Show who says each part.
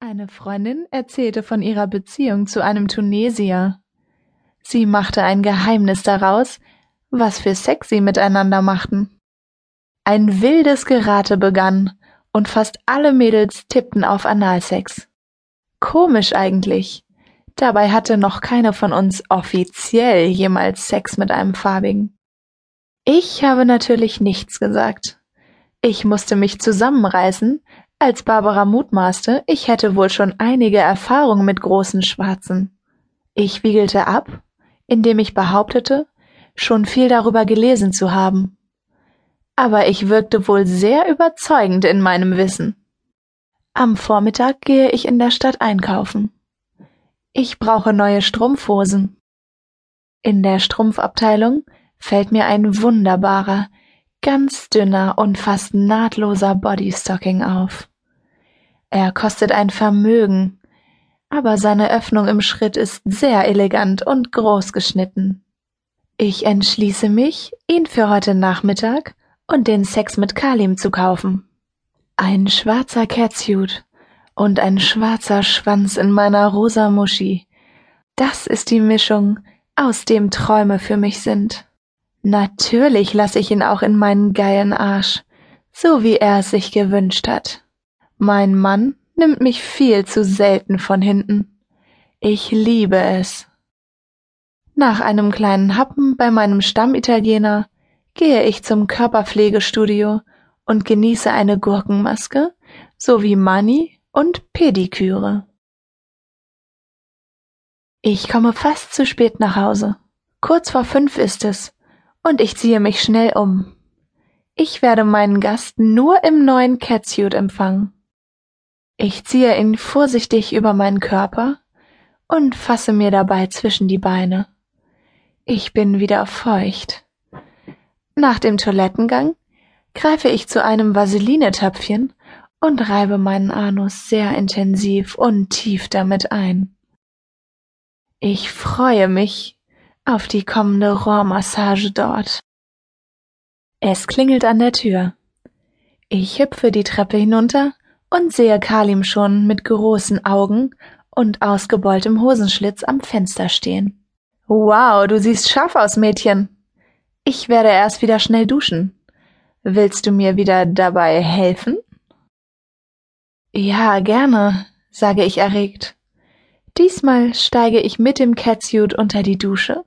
Speaker 1: Eine Freundin erzählte von ihrer Beziehung zu einem Tunesier. Sie machte ein Geheimnis daraus, was für Sex sie miteinander machten. Ein wildes Gerate begann und fast alle Mädels tippten auf Analsex. Komisch eigentlich. Dabei hatte noch keine von uns offiziell jemals Sex mit einem Farbigen. Ich habe natürlich nichts gesagt. Ich musste mich zusammenreißen, als Barbara mutmaßte, ich hätte wohl schon einige Erfahrungen mit großen Schwarzen. Ich wiegelte ab, indem ich behauptete, schon viel darüber gelesen zu haben. Aber ich wirkte wohl sehr überzeugend in meinem Wissen. Am Vormittag gehe ich in der Stadt einkaufen. Ich brauche neue Strumpfhosen. In der Strumpfabteilung fällt mir ein wunderbarer, ganz dünner und fast nahtloser Bodystocking auf. Er kostet ein Vermögen, aber seine Öffnung im Schritt ist sehr elegant und groß geschnitten. Ich entschließe mich, ihn für heute Nachmittag und den Sex mit Kalim zu kaufen. Ein schwarzer Catsuit und ein schwarzer Schwanz in meiner rosa Muschi. Das ist die Mischung, aus dem Träume für mich sind. Natürlich lasse ich ihn auch in meinen geilen Arsch, so wie er es sich gewünscht hat. Mein Mann nimmt mich viel zu selten von hinten. Ich liebe es. Nach einem kleinen Happen bei meinem Stammitaliener gehe ich zum Körperpflegestudio und genieße eine Gurkenmaske sowie Mani und Pediküre. Ich komme fast zu spät nach Hause. Kurz vor fünf ist es und ich ziehe mich schnell um. Ich werde meinen Gast nur im neuen Catsuit empfangen. Ich ziehe ihn vorsichtig über meinen Körper und fasse mir dabei zwischen die Beine. Ich bin wieder feucht. Nach dem Toilettengang greife ich zu einem Vaseline-Töpfchen und reibe meinen Anus sehr intensiv und tief damit ein. Ich freue mich, auf die kommende Rohrmassage dort. Es klingelt an der Tür. Ich hüpfe die Treppe hinunter und sehe Kalim schon mit großen Augen und ausgebeultem Hosenschlitz am Fenster stehen. Wow, du siehst scharf aus, Mädchen. Ich werde erst wieder schnell duschen. Willst du mir wieder dabei helfen? Ja, gerne, sage ich erregt. Diesmal steige ich mit dem Catsuit unter die Dusche